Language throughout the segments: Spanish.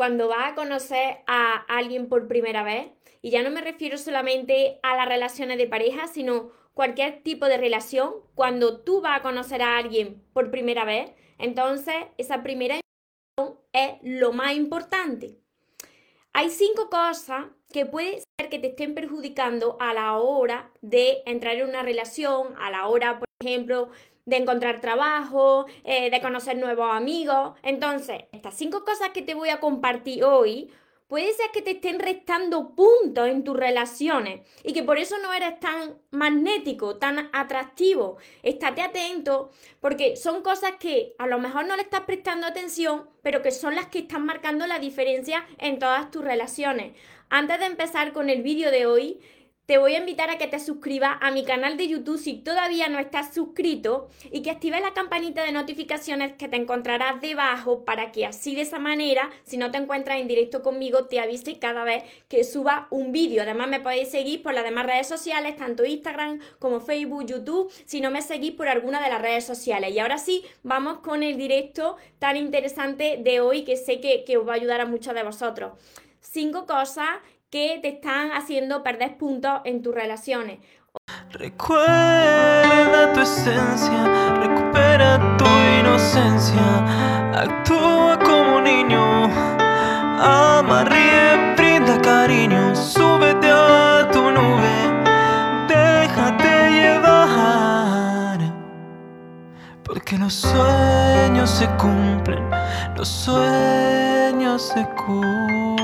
cuando vas a conocer a alguien por primera vez, y ya no me refiero solamente a las relaciones de pareja, sino cualquier tipo de relación, cuando tú vas a conocer a alguien por primera vez, entonces esa primera impresión es lo más importante. Hay cinco cosas que puede ser que te estén perjudicando a la hora de entrar en una relación, a la hora, por ejemplo, de encontrar trabajo, eh, de conocer nuevos amigos. Entonces, estas cinco cosas que te voy a compartir hoy puede ser que te estén restando puntos en tus relaciones y que por eso no eres tan magnético, tan atractivo. Estate atento porque son cosas que a lo mejor no le estás prestando atención, pero que son las que están marcando la diferencia en todas tus relaciones. Antes de empezar con el vídeo de hoy, te voy a invitar a que te suscribas a mi canal de YouTube si todavía no estás suscrito y que actives la campanita de notificaciones que te encontrarás debajo para que así de esa manera, si no te encuentras en directo conmigo, te avise cada vez que suba un vídeo. Además me podéis seguir por las demás redes sociales, tanto Instagram como Facebook, YouTube, si no me seguís por alguna de las redes sociales. Y ahora sí, vamos con el directo tan interesante de hoy que sé que, que os va a ayudar a muchos de vosotros. Cinco cosas que te están haciendo perder puntos en tus relaciones. Recuerda tu esencia, recupera tu inocencia, actúa como niño, ama, ríe, brinda cariño, súbete a tu nube, déjate llevar, porque los sueños se cumplen, los sueños se cumplen.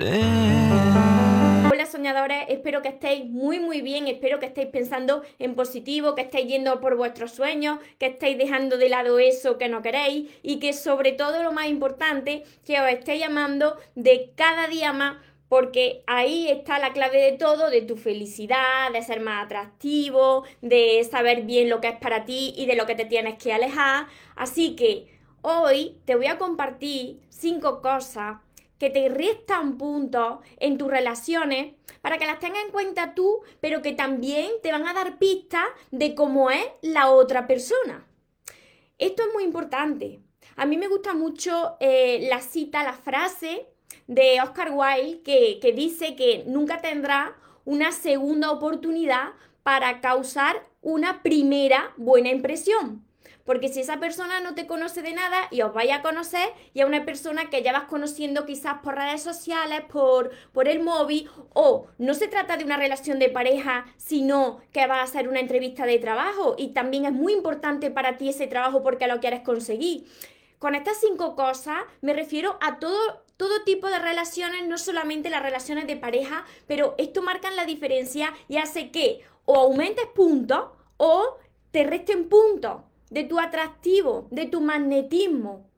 Hola soñadores, espero que estéis muy muy bien, espero que estéis pensando en positivo, que estéis yendo por vuestros sueños, que estéis dejando de lado eso que no queréis y que sobre todo lo más importante, que os estéis llamando de cada día más porque ahí está la clave de todo, de tu felicidad, de ser más atractivo, de saber bien lo que es para ti y de lo que te tienes que alejar. Así que hoy te voy a compartir cinco cosas que te restan puntos en tus relaciones para que las tengas en cuenta tú, pero que también te van a dar pistas de cómo es la otra persona. Esto es muy importante. A mí me gusta mucho eh, la cita, la frase de Oscar Wilde que, que dice que nunca tendrá una segunda oportunidad para causar una primera buena impresión. Porque si esa persona no te conoce de nada y os vaya a conocer, y a una persona que ya vas conociendo quizás por redes sociales, por, por el móvil, o no se trata de una relación de pareja, sino que va a ser una entrevista de trabajo y también es muy importante para ti ese trabajo porque lo quieres conseguir. Con estas cinco cosas me refiero a todo, todo tipo de relaciones, no solamente las relaciones de pareja, pero esto marca la diferencia y hace que o aumentes puntos o te resten puntos de tu atractivo, de tu magnetismo.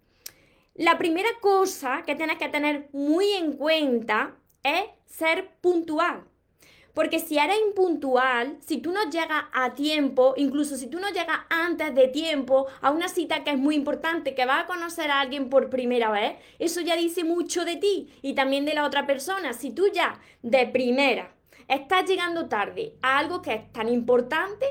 La primera cosa que tienes que tener muy en cuenta es ser puntual. Porque si eres impuntual, si tú no llegas a tiempo, incluso si tú no llegas antes de tiempo a una cita que es muy importante, que vas a conocer a alguien por primera vez, eso ya dice mucho de ti y también de la otra persona. Si tú ya de primera estás llegando tarde a algo que es tan importante,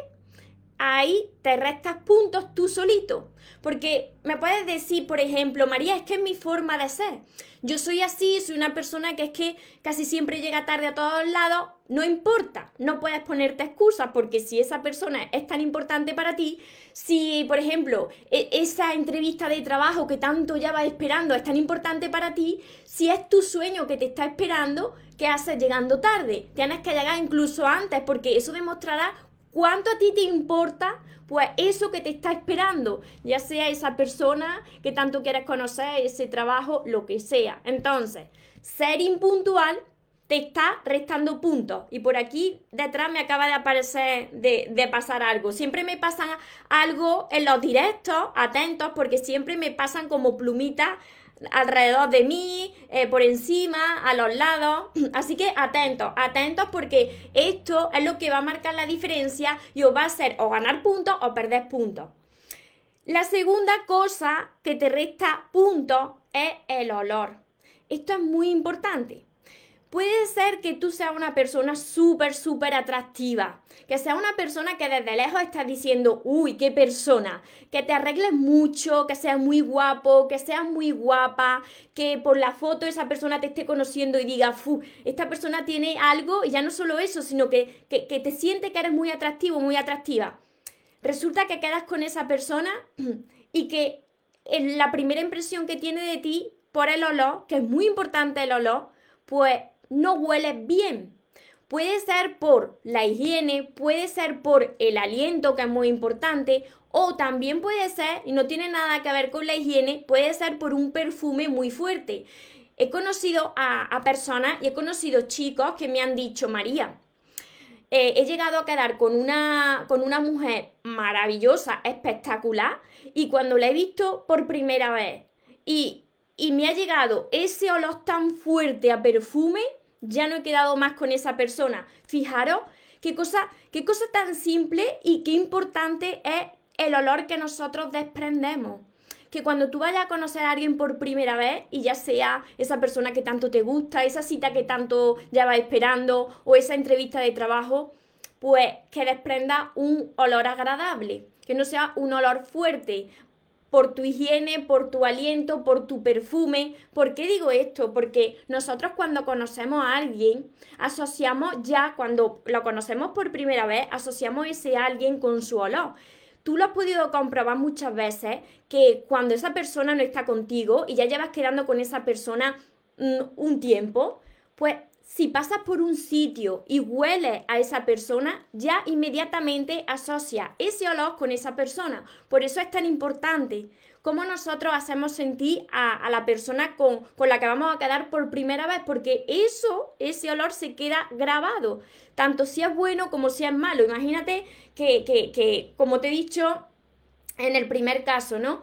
ahí te restas puntos tú solito. Porque me puedes decir, por ejemplo, María, es que es mi forma de ser. Yo soy así, soy una persona que es que casi siempre llega tarde a todos lados. No importa, no puedes ponerte excusas porque si esa persona es tan importante para ti, si, por ejemplo, e, esa entrevista de trabajo que tanto ya vas esperando es tan importante para ti, si es tu sueño que te está esperando, ¿qué haces llegando tarde? Tienes que llegar incluso antes porque eso demostrará ¿Cuánto a ti te importa? Pues eso que te está esperando, ya sea esa persona que tanto quieres conocer, ese trabajo, lo que sea. Entonces, ser impuntual te está restando puntos. Y por aquí detrás me acaba de aparecer, de, pasar algo. Siempre me pasan algo en los directos, atentos, porque siempre me pasan como plumitas alrededor de mí, eh, por encima, a los lados. Así que atentos, atentos porque esto es lo que va a marcar la diferencia y os va a hacer o ganar puntos o perder puntos. La segunda cosa que te resta puntos es el olor. Esto es muy importante Puede ser que tú seas una persona súper, súper atractiva, que sea una persona que desde lejos estás diciendo, uy, qué persona, que te arregles mucho, que seas muy guapo, que seas muy guapa, que por la foto esa persona te esté conociendo y diga, fu, esta persona tiene algo, y ya no solo eso, sino que, que, te siente que eres muy atractivo, muy atractiva. Resulta que quedas con esa persona y que en la primera impresión que tiene de ti por el olor, que es muy importante el olor, pues no hueles bien. Puede ser por la higiene, puede ser por el aliento, que es muy importante, o también puede ser, y no tiene nada que ver con la higiene, puede ser por un perfume muy fuerte. He conocido a, personas y he conocido chicos que me han dicho, María, eh, he llegado a quedar con una, con una mujer maravillosa, espectacular, y cuando la he visto por primera vez y, y me ha llegado ese olor tan fuerte a perfume, ya no he quedado más con esa persona. Fijaros qué cosa, qué cosa tan simple y qué importante es el olor que nosotros desprendemos. Que cuando tú vayas a conocer a alguien por primera vez y ya sea esa persona que tanto te gusta, esa cita que tanto ya vas esperando o esa entrevista de trabajo, pues que desprenda un olor agradable, que no sea un olor fuerte, por tu higiene, por tu aliento, por tu perfume. ¿Por qué digo esto? Porque nosotros cuando conocemos a alguien, asociamos ya, cuando lo conocemos por primera vez, asociamos ese alguien con su olor. Tú lo has podido comprobar muchas veces que cuando esa persona no está contigo y ya llevas quedando con esa persona mm, un tiempo, pues si pasas por un sitio y hueles a esa persona, ya inmediatamente asocia ese olor con esa persona. Por eso es tan importante cómo nosotros hacemos sentir a, la persona con, con, la que vamos a quedar por primera vez, porque eso, ese olor se queda grabado, tanto si es bueno como si es malo. Imagínate que, que, que como te he dicho en el primer caso, ¿no?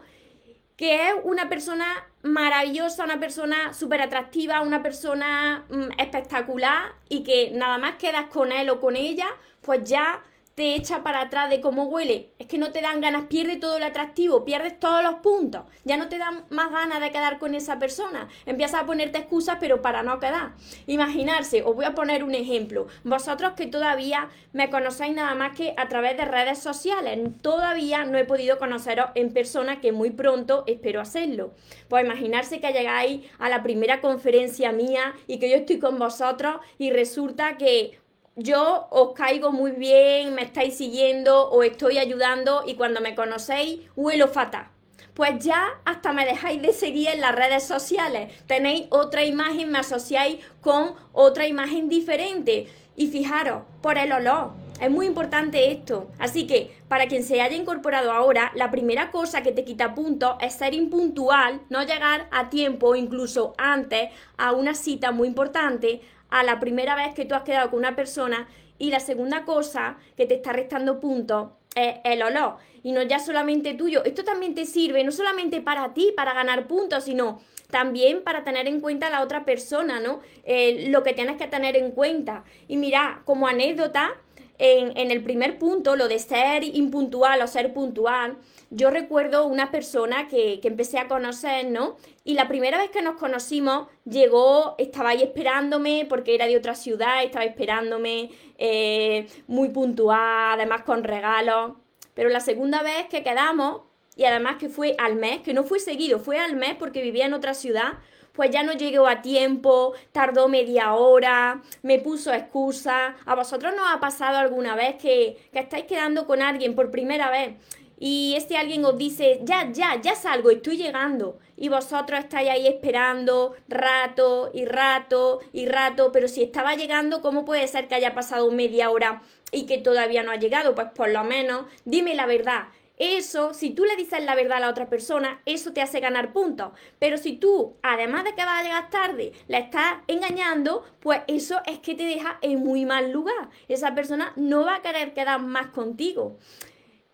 Que es una persona maravillosa, una persona súper atractiva, una persona mm, espectacular y que nada más quedas con él o con ella, pues ya te echa para atrás de cómo huele. Es que no te dan ganas, pierde todo el atractivo, pierdes todos los puntos. Ya no te dan más ganas de quedar con esa persona. Empiezas a ponerte excusas, pero para no quedar. Imaginarse, os voy a poner un ejemplo. Vosotros que todavía me conocéis nada más que a través de redes sociales. Todavía no he podido conoceros en persona, que muy pronto espero hacerlo. Pues imaginarse que llegáis a la primera conferencia mía y que yo estoy con vosotros y resulta que yo os caigo muy bien, me estáis siguiendo, os estoy ayudando y cuando me conocéis huelo fatal. Pues ya hasta me dejáis de seguir en las redes sociales. Tenéis otra imagen, me asociáis con otra imagen diferente. Y fijaros, por el olor. Es muy importante esto. Así que, para quien se haya incorporado ahora, la primera cosa que te quita puntos es ser impuntual, no llegar a tiempo, incluso antes, a una cita muy importante, a la primera vez que tú has quedado con una persona y la segunda cosa que te está restando puntos es el olor. Y no ya solamente tuyo. Esto también te sirve no solamente para ti, para ganar puntos, sino también para tener en cuenta a la otra persona, ¿no? Eh, lo que tienes que tener en cuenta. Y mira, como anécdota, en, en el primer punto, lo de ser impuntual o ser puntual, yo recuerdo una persona que, que, empecé a conocer, ¿no? Y la primera vez que nos conocimos, llegó, estaba ahí esperándome, porque era de otra ciudad, estaba esperándome, eh, muy puntual, además con regalos. Pero la segunda vez que quedamos, y además que fue al mes, que no fue seguido, fue al mes porque vivía en otra ciudad, pues ya no llegó a tiempo, tardó media hora, me puso excusa. ¿A vosotros nos ha pasado alguna vez que, que estáis quedando con alguien por primera vez y este alguien os dice, ya, ya, ya salgo, estoy llegando. Y vosotros estáis ahí esperando rato y rato y rato, pero si estaba llegando, ¿cómo puede ser que haya pasado media hora y que todavía no ha llegado? Pues por lo menos dime la verdad. Eso, si tú le dices la verdad a la otra persona, eso te hace ganar puntos. Pero si tú, además de que vas a llegar tarde, la estás engañando, pues eso es que te deja en muy mal lugar. Esa persona no va a querer quedar más contigo.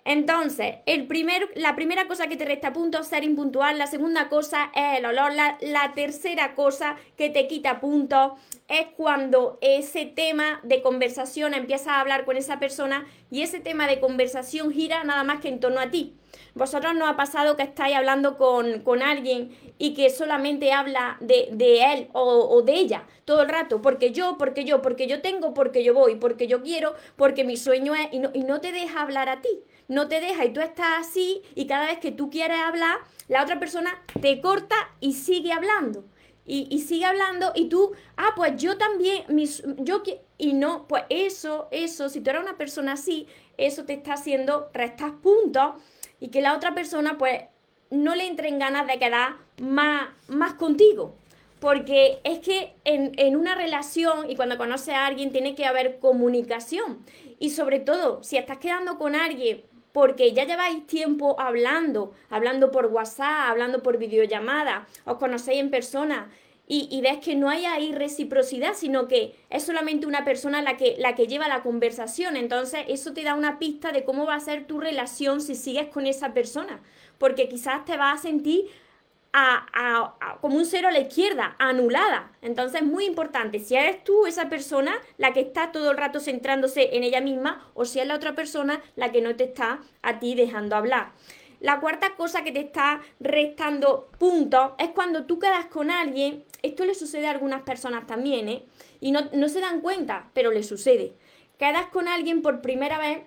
Entonces, el primer, la primera cosa que te resta puntos ser impuntual, la segunda cosa es el olor, la, tercera cosa que te quita puntos es cuando ese tema de conversación empiezas a hablar con esa persona y ese tema de conversación gira nada más que en torno a ti. Vosotros no ha pasado que estáis hablando con, alguien y que solamente habla de, él o, de ella todo el rato, porque yo, porque yo, porque yo tengo, porque yo voy, porque yo quiero, porque mi sueño es, y no, y no te deja hablar a ti, no te deja y tú estás así y cada vez que tú quieres hablar, la otra persona te corta y sigue hablando. Y, sigue hablando y tú, ah, pues yo también, mis, yo y no, pues eso, eso, si tú eres una persona así, eso te está haciendo restar puntos y que la otra persona pues no le entren ganas de quedar más, más contigo. Porque es que en, en, una relación y cuando conoces a alguien tiene que haber comunicación. Y sobre todo, si estás quedando con alguien porque ya lleváis tiempo hablando, hablando por WhatsApp, hablando por videollamada, os conocéis en persona y, ves que no hay ahí reciprocidad, sino que es solamente una persona la que, la que lleva la conversación. Entonces, eso te da una pista de cómo va a ser tu relación si sigues con esa persona, porque quizás te vas a sentir como un cero a la izquierda, anulada. Entonces es muy importante si eres tú esa persona la que está todo el rato centrándose en ella misma o si es la otra persona la que no te está a ti dejando hablar. La cuarta cosa que te está restando puntos es cuando tú quedas con alguien, esto le sucede a algunas personas también, ¿eh? Y no, no se dan cuenta, pero le sucede. Quedas con alguien por primera vez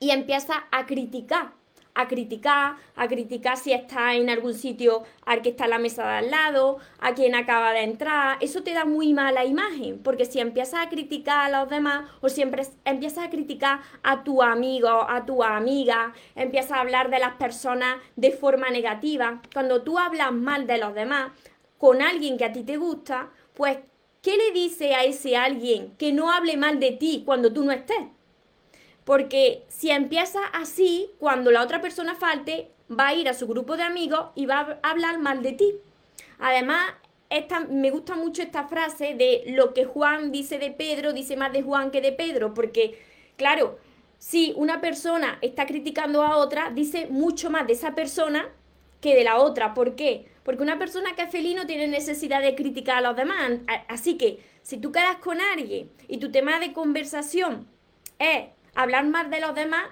y empiezas a criticar a criticar, a criticar si está en algún sitio al que está la mesa de al lado, a quien acaba de entrar. Eso te da muy mala imagen, porque si empiezas a criticar a los demás o siempre empiezas a criticar a tu amigo, a tu amiga, empiezas a hablar de las personas de forma negativa, cuando tú hablas mal de los demás con alguien que a ti te gusta, pues ¿qué le dice a ese alguien que no hable mal de ti cuando tú no estés? Porque si empieza así, cuando la otra persona falte, va a ir a su grupo de amigos y va a hablar mal de ti. Además, esta, me gusta mucho esta frase de lo que Juan dice de Pedro, dice más de Juan que de Pedro, porque, claro, si una persona está criticando a otra, dice mucho más de esa persona que de la otra. ¿Por qué? Porque una persona que es feliz no tiene necesidad de criticar a los demás. Así que, si tú quedas con alguien y tu tema de conversación es hablar más de los demás,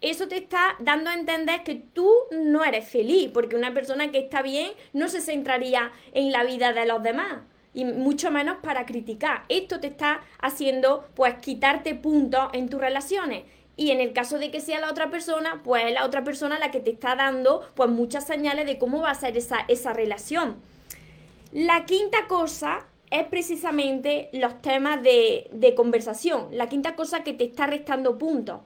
eso te está dando a entender que tú no eres feliz, porque una persona que está bien no se centraría en la vida de los demás y mucho menos para criticar. Esto te está haciendo pues quitarte puntos en tus relaciones. Y en el caso de que sea la otra persona, pues es la otra persona la que te está dando pues muchas señales de cómo va a ser esa, esa relación. La quinta cosa es precisamente los temas de, conversación. La quinta cosa que te está restando puntos.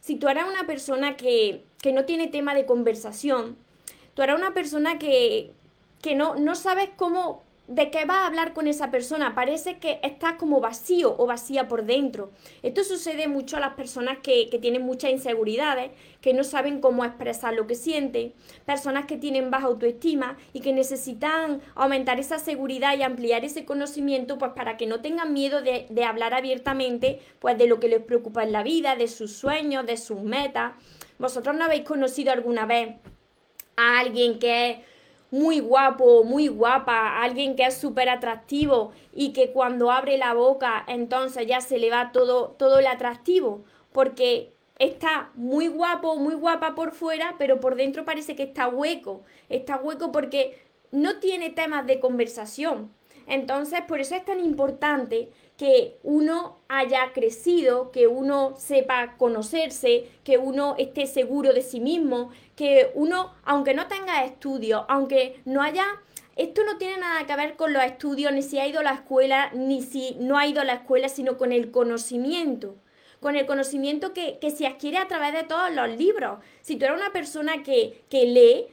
Si tú eres una persona que, no tiene tema de conversación, tú eres una persona que, que no, no sabes cómo, de qué vas a hablar con esa persona. Parece que estás como vacío o vacía por dentro. Esto sucede mucho a las personas que, tienen muchas inseguridades, que no saben cómo expresar lo que sienten, personas que tienen baja autoestima y que necesitan aumentar esa seguridad y ampliar ese conocimiento pues para que no tengan miedo de, de hablar abiertamente pues de lo que les preocupa en la vida, de sus sueños, de sus metas. ¿Vosotros no habéis conocido alguna vez a alguien que es muy guapo, muy guapa, alguien que es súper atractivo y que cuando abre la boca entonces ya se le va todo, todo el atractivo, porque está muy guapo, muy guapa por fuera, pero por dentro parece que está hueco, está hueco porque no tiene temas de conversación. Entonces, por eso es tan importante que uno haya crecido, que uno sepa conocerse, que uno esté seguro de sí mismo, que uno, aunque no tenga estudios, aunque no haya... Esto no tiene nada que ver con los estudios, ni si ha ido a la escuela, ni si no ha ido a la escuela, sino con el conocimiento con el conocimiento que, que, se adquiere a través de todos los libros. Si tú eres una persona que, que lee,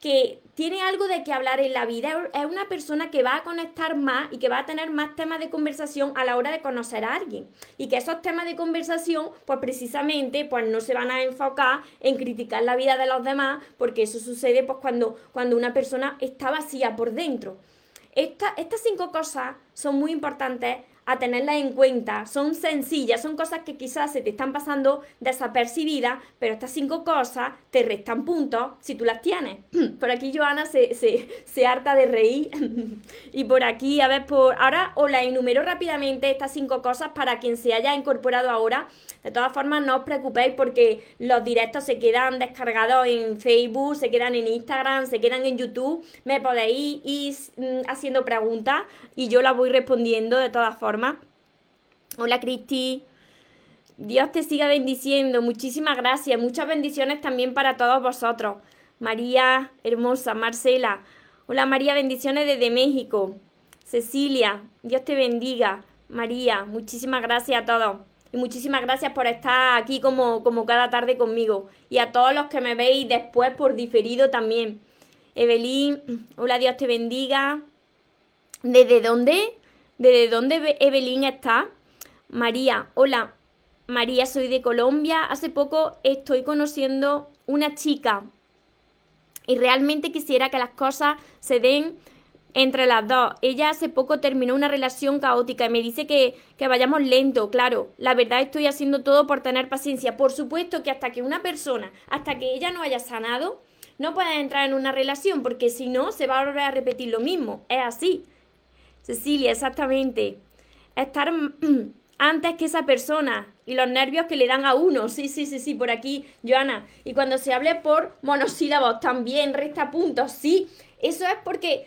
que tiene algo de qué hablar en la vida, es una persona que va a conectar más y que va a tener más temas de conversación a la hora de conocer a alguien. Y que esos temas de conversación, pues precisamente, pues no se van a enfocar en criticar la vida de los demás, porque eso sucede pues cuando, cuando una persona está vacía por dentro. estas cinco cosas son muy importantes a tenerlas en cuenta. Son sencillas, son cosas que quizás se te están pasando desapercibidas, pero estas cinco cosas te restan puntos si tú las tienes. Por aquí Joana se, se, harta de reír. y por aquí, a ver, por ahora os la enumero rápidamente estas cinco cosas para quien se haya incorporado ahora. De todas formas, no os preocupéis porque los directos se quedan descargados en Facebook, se quedan en Instagram, se quedan en YouTube. Me podéis ir mm, haciendo preguntas y yo las voy respondiendo de todas formas Hola Cristi. Dios te siga bendiciendo. Muchísimas gracias. Muchas bendiciones también para todos vosotros. María, hermosa, Marcela. Hola María, bendiciones desde México. Cecilia, Dios te bendiga. María, muchísimas gracias a todos. Y muchísimas gracias por estar aquí como, como cada tarde conmigo. Y a todos los que me veis después por diferido también. Evelyn, hola, Dios te bendiga. ¿Desde dónde? ¿Desde dónde Evelyn está? María, hola. María, soy de Colombia. Hace poco estoy conociendo una chica y realmente quisiera que las cosas se den entre las dos. Ella hace poco terminó una relación caótica y me dice que, que, vayamos lento, claro. La verdad estoy haciendo todo por tener paciencia. Por supuesto que hasta que una persona, hasta que ella no haya sanado, no puede entrar en una relación porque si no se va a volver a repetir lo mismo. Es así. Cecilia, exactamente. Estar antes que esa persona y los nervios que le dan a uno. Sí, sí, sí, sí, por aquí, Joana. Y cuando se hable por monosílabos, también resta puntos. Sí, eso es porque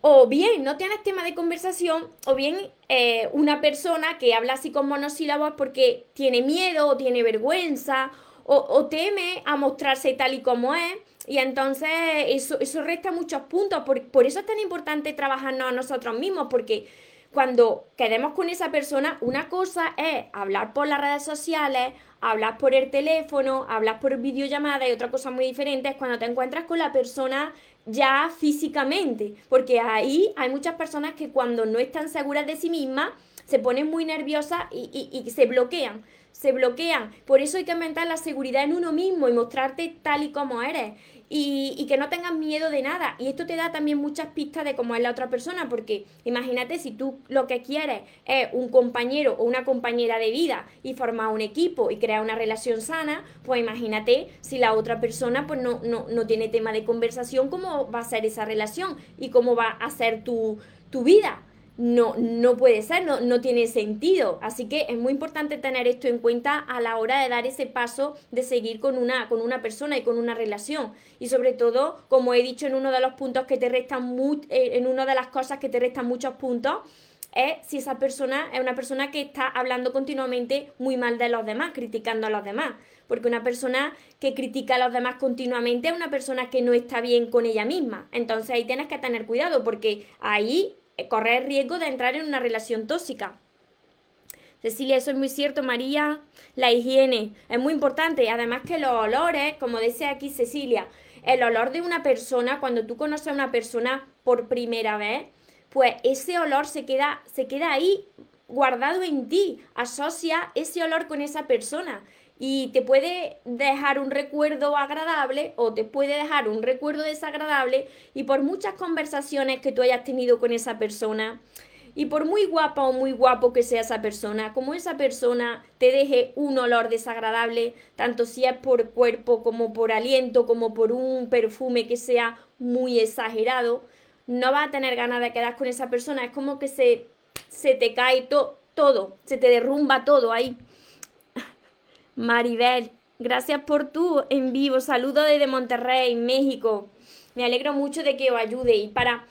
o bien no tienes tema de conversación, o bien eh, una persona que habla así con monosílabos porque tiene miedo o tiene vergüenza o, o teme a mostrarse tal y como es. Y entonces eso, eso resta muchos puntos. Por, por eso es tan importante trabajarnos a nosotros mismos, porque cuando quedemos con esa persona, una cosa es hablar por las redes sociales, hablar por el teléfono, hablar por videollamada y otra cosa muy diferente es cuando te encuentras con la persona ya físicamente, porque ahí hay muchas personas que cuando no están seguras de sí mismas se ponen muy nerviosas y, y, y se bloquean se bloquean. Por eso hay que aumentar la seguridad en uno mismo y mostrarte tal y como eres y, que no tengas miedo de nada. Y esto te da también muchas pistas de cómo es la otra persona, porque imagínate si tú lo que quieres es un compañero o una compañera de vida y formar un equipo y crear una relación sana, pues imagínate si la otra persona pues no, no, no tiene tema de conversación, cómo va a ser esa relación y cómo va a ser tu, tu vida no, no puede ser, no, no tiene sentido. Así que es muy importante tener esto en cuenta a la hora de dar ese paso de seguir con una, con una persona y con una relación. Y sobre todo, como he dicho en uno de los puntos que te restan, eh, en una de las cosas que te restan muchos puntos, es si esa persona es una persona que está hablando continuamente muy mal de los demás, criticando a los demás. Porque una persona que critica a los demás continuamente es una persona que no está bien con ella misma. Entonces ahí tienes que tener cuidado porque ahí correr riesgo de entrar en una relación tóxica. Cecilia, eso es muy cierto, María. La higiene es muy importante. Además que los olores, como decía aquí Cecilia, el olor de una persona, cuando tú conoces a una persona por primera vez, pues ese olor se queda, se queda ahí guardado en ti. Asocia ese olor con esa persona y te puede dejar un recuerdo agradable o te puede dejar un recuerdo desagradable y por muchas conversaciones que tú hayas tenido con esa persona y por muy guapa o muy guapo que sea esa persona, como esa persona te deje un olor desagradable, tanto si es por cuerpo como por aliento, como por un perfume que sea muy exagerado, no vas a tener ganas de quedar con esa persona, es como que se, se te cae todo, se te derrumba todo ahí. Maribel, gracias por tu en vivo. Saludo desde Monterrey, México. Me alegro mucho de que os ayude y para,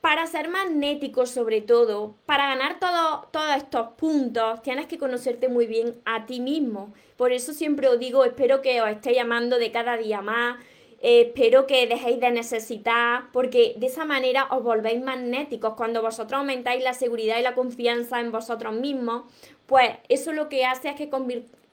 para ser magnético sobre todo, para ganar todos estos puntos, tienes que conocerte muy bien a ti mismo. Por eso siempre os digo, espero que os esté llamando de cada día más, espero que dejéis de necesitar, porque de esa manera os volvéis magnéticos. Cuando vosotros aumentáis la seguridad y la confianza en vosotros mismos, pues eso lo que hace es que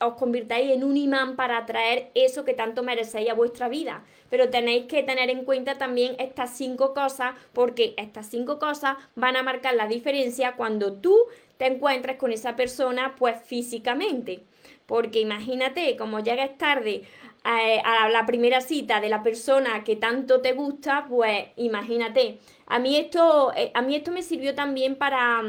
os convirtáis en un imán para atraer eso que tanto merecéis a vuestra vida. Pero tenéis que tener en cuenta también estas cinco cosas, porque estas cinco cosas van a marcar la diferencia cuando tú te encuentres con esa persona, pues físicamente. Porque imagínate, como llegues tarde eh, a, la primera cita de la persona que tanto te gusta, pues imagínate. A mí esto, eh, a mí esto me sirvió también para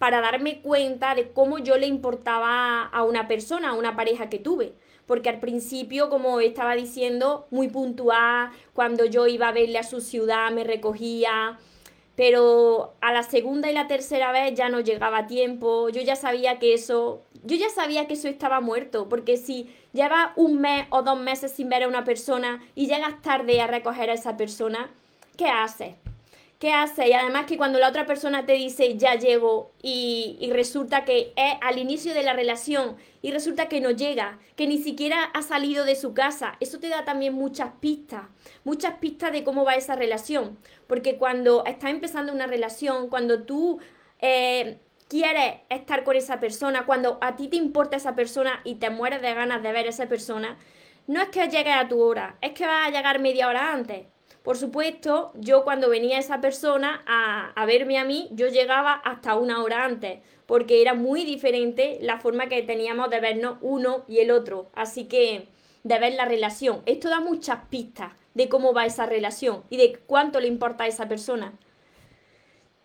para darme cuenta de cómo yo le importaba a una persona, a una pareja que tuve. Porque al principio, como estaba diciendo, muy puntual, cuando yo iba a verle a su ciudad, me recogía, pero a la segunda y la tercera vez ya no llegaba a tiempo, yo ya sabía que eso, yo ya sabía que eso estaba muerto, porque si llevas un mes o dos meses sin ver a una persona y llegas tarde a recoger a esa persona, ¿qué haces? ¿Qué hace? Y además que cuando la otra persona te dice ya llego y, resulta que es al inicio de la relación y resulta que no llega, que ni siquiera ha salido de su casa, eso te da también muchas pistas, muchas pistas de cómo va esa relación. Porque cuando estás empezando una relación, cuando tú eh, quieres estar con esa persona, cuando a ti te importa esa persona y te mueres de ganas de ver a esa persona, no es que llegues a tu hora, es que vas a llegar media hora antes por supuesto, yo cuando venía esa persona a, verme a mí, yo llegaba hasta una hora antes, porque era muy diferente la forma que teníamos de vernos uno y el otro. Así que de ver la relación. Esto da muchas pistas de cómo va esa relación y de cuánto le importa a esa persona.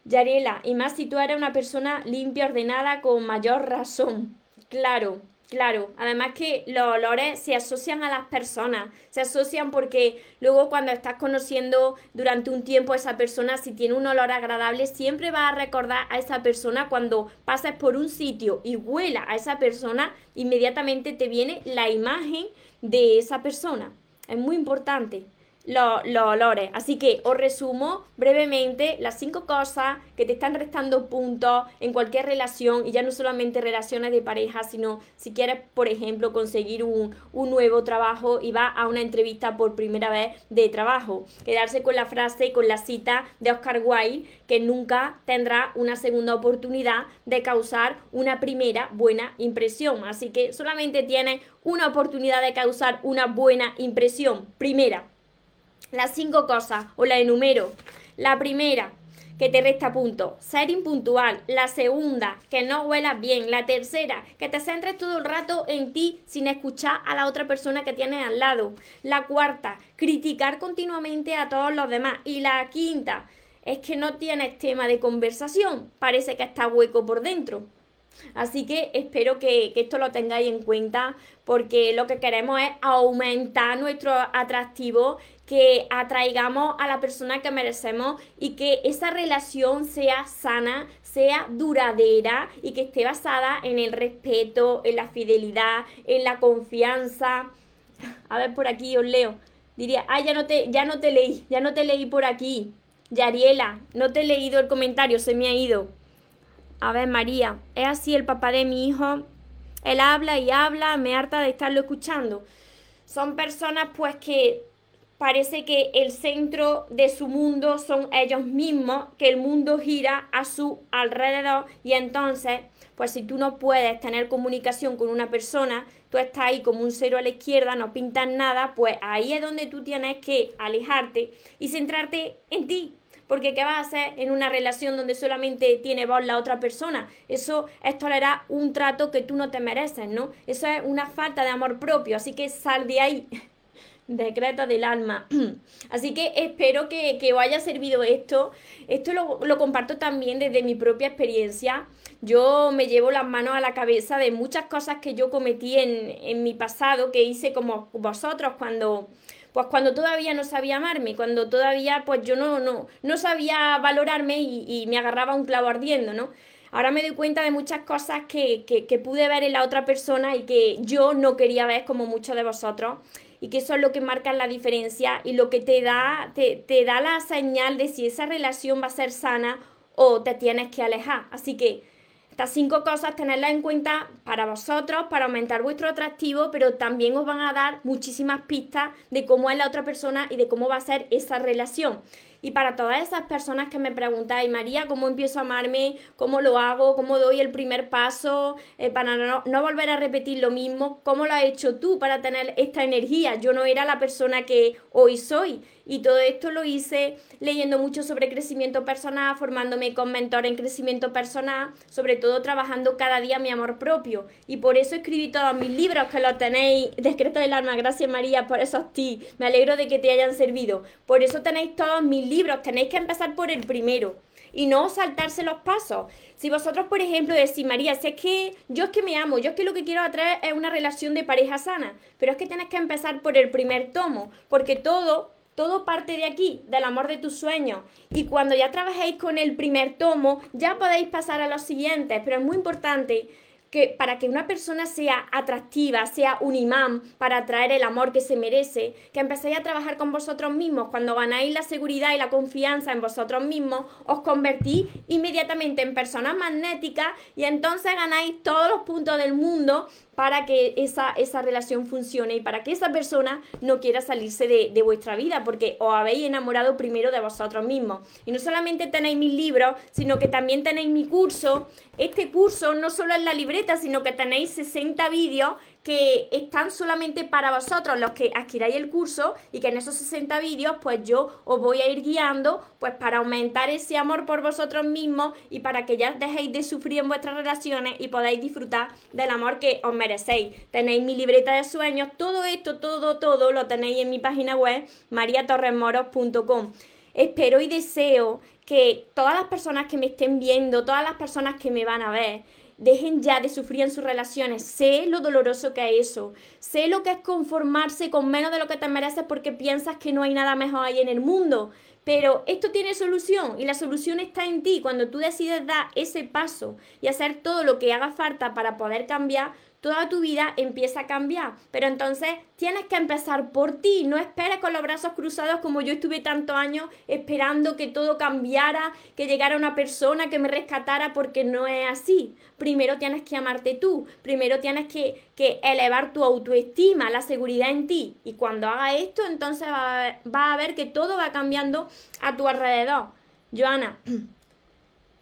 Yariela, y más si tú eres una persona limpia, ordenada, con mayor razón. Claro, Claro, además que los olores se asocian a las personas, se asocian porque luego cuando estás conociendo durante un tiempo a esa persona, si tiene un olor agradable, siempre vas a recordar a esa persona cuando pases por un sitio y huela a esa persona, inmediatamente te viene la imagen de esa persona. Es muy importante los, olores. Así que os resumo brevemente las cinco cosas que te están restando puntos en cualquier relación y ya no solamente relaciones de pareja, sino si quieres, por ejemplo, conseguir un, un nuevo trabajo y vas a una entrevista por primera vez de trabajo. Quedarse con la frase, con la cita de Oscar Wilde, que nunca tendrá una segunda oportunidad de causar una primera buena impresión. Así que solamente tienes una oportunidad de causar una buena impresión. Primera, las cinco cosas, o la enumero. La primera, que te resta punto, ser impuntual. La segunda, que no huelas bien. La tercera, que te centres todo el rato en ti sin escuchar a la otra persona que tienes al lado. La cuarta, criticar continuamente a todos los demás. Y la quinta, es que no tienes tema de conversación. Parece que está hueco por dentro. Así que espero que, que, esto lo tengáis en cuenta porque lo que queremos es aumentar nuestro atractivo que atraigamos a la persona que merecemos y que esa relación sea sana, sea duradera y que esté basada en el respeto, en la fidelidad, en la confianza. A ver, por aquí os leo. Diría, ah, ya no te, ya no te leí, ya no te leí por aquí. Yariela, no te he leído el comentario, se me ha ido. A ver, María, es así el papá de mi hijo. Él habla y habla, me harta de estarlo escuchando. Son personas pues que parece que el centro de su mundo son ellos mismos, que el mundo gira a su alrededor y entonces, pues si tú no puedes tener comunicación con una persona, tú estás ahí como un cero a la izquierda, no pintas nada, pues ahí es donde tú tienes que alejarte y centrarte en ti. Porque ¿qué vas a hacer en una relación donde solamente tiene voz la otra persona? Eso es tolerar un trato que tú no te mereces, ¿no? Eso es una falta de amor propio, así que sal de ahí. Decreto del alma. Así que espero que, os haya servido esto. Esto lo, comparto también desde mi propia experiencia. Yo me llevo las manos a la cabeza de muchas cosas que yo cometí en, mi pasado, que hice como vosotros cuando, pues cuando todavía no sabía amarme, cuando todavía pues yo no, no, no sabía valorarme y, me agarraba un clavo ardiendo, ¿no? Ahora me doy cuenta de muchas cosas que, que, que, pude ver en la otra persona y que yo no quería ver como muchos de vosotros y que eso es lo que marca la diferencia y lo que te da, te, te da la señal de si esa relación va a ser sana o te tienes que alejar. Así que estas cinco cosas tenerlas en cuenta para vosotros, para aumentar vuestro atractivo, pero también os van a dar muchísimas pistas de cómo es la otra persona y de cómo va a ser esa relación. Y para todas esas personas que me preguntáis, María, ¿cómo empiezo a amarme? ¿Cómo lo hago? ¿Cómo doy el primer paso eh, para no, no, volver a repetir lo mismo? ¿Cómo lo has hecho tú para tener esta energía? Yo no era la persona que hoy soy. Y todo esto lo hice leyendo mucho sobre crecimiento personal, formándome con mentor en crecimiento personal, sobre todo trabajando cada día mi amor propio. Y por eso escribí todos mis libros que los tenéis, Decreto del Alma, gracias María por esos ti. Me alegro de que te hayan servido. Por eso tenéis todos mis libros, tenéis que empezar por el primero. y no saltarse los pasos. Si vosotros, por ejemplo, decís, María, si es que yo es que me amo, yo es que lo que quiero atraer es una relación de pareja sana, pero es que tienes que empezar por el primer tomo, porque todo todo parte de aquí, del amor de tus sueños. Y cuando ya trabajéis con el primer tomo, ya podéis pasar a los siguientes. Pero es muy importante que para que una persona sea atractiva, sea un imán para atraer el amor que se merece, que empecéis a trabajar con vosotros mismos, cuando ganáis la seguridad y la confianza en vosotros mismos, os convertís inmediatamente en personas magnéticas y entonces ganáis todos los puntos del mundo para que esa, esa relación funcione y para que esa persona no quiera salirse de, de, vuestra vida, porque os habéis enamorado primero de vosotros mismos. Y no solamente tenéis mis libros, sino que también tenéis mi curso. Este curso no solo es la libreta, sino que tenéis 60 vídeos que están solamente para vosotros, los que adquiráis el curso y que en esos 60 vídeos pues yo os voy a ir guiando pues para aumentar ese amor por vosotros mismos y para que ya dejéis de sufrir en vuestras relaciones y podáis disfrutar del amor que os. Tenéis mi libreta de sueños, todo esto, todo, todo lo tenéis en mi página web mariatorresmoros.com. Espero y deseo que todas las personas que me estén viendo, todas las personas que me van a ver, dejen ya de sufrir en sus relaciones. Sé lo doloroso que es eso. Sé lo que es conformarse con menos de lo que te mereces porque piensas que no hay nada mejor ahí en el mundo. Pero esto tiene solución y la solución está en ti. Cuando tú decides dar ese paso y hacer todo lo que haga falta para poder cambiar, toda tu vida empieza a cambiar. Pero entonces tienes que empezar por ti. No esperes con los brazos cruzados como yo estuve tantos años esperando que todo cambiara, que llegara una persona que me rescatara, porque no es así. Primero tienes que amarte tú. Primero tienes que, que elevar tu autoestima, la seguridad en ti. Y cuando haga esto, entonces va a, va a ver que todo va cambiando a tu alrededor. Joana.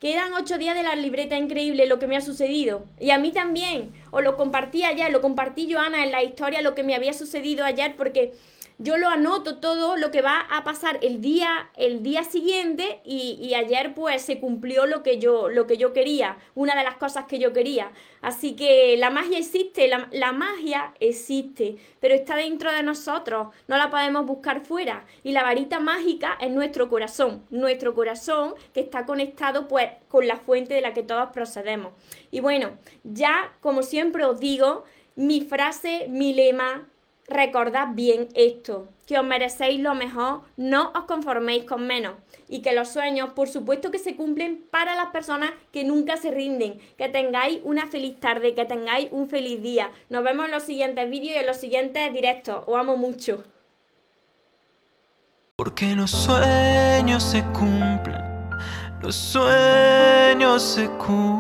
Quedan ocho días de la libreta increíble lo que me ha sucedido. Y a mí también. Os lo compartí ayer, lo compartí Joana en la historia, lo que me había sucedido ayer, porque yo lo anoto todo lo que va a pasar el día, el día siguiente y, ayer pues se cumplió lo que, yo, lo que yo quería, una de las cosas que yo quería. Así que la magia existe, la, la magia existe, pero está dentro de nosotros, no la podemos buscar fuera. Y la varita mágica es nuestro corazón, nuestro corazón que está conectado pues con la fuente de la que todos procedemos. Y bueno, ya como siempre os digo, mi frase, mi lema, recordad bien esto, que os merecéis lo mejor, no os conforméis con menos y que los sueños, por supuesto que se cumplen para las personas que nunca se rinden, que tengáis una feliz tarde, que tengáis un feliz día. Nos vemos en los siguientes vídeos y en los siguientes directos. Os amo mucho. Porque los sueños se cumplen, los sueños se cumplen.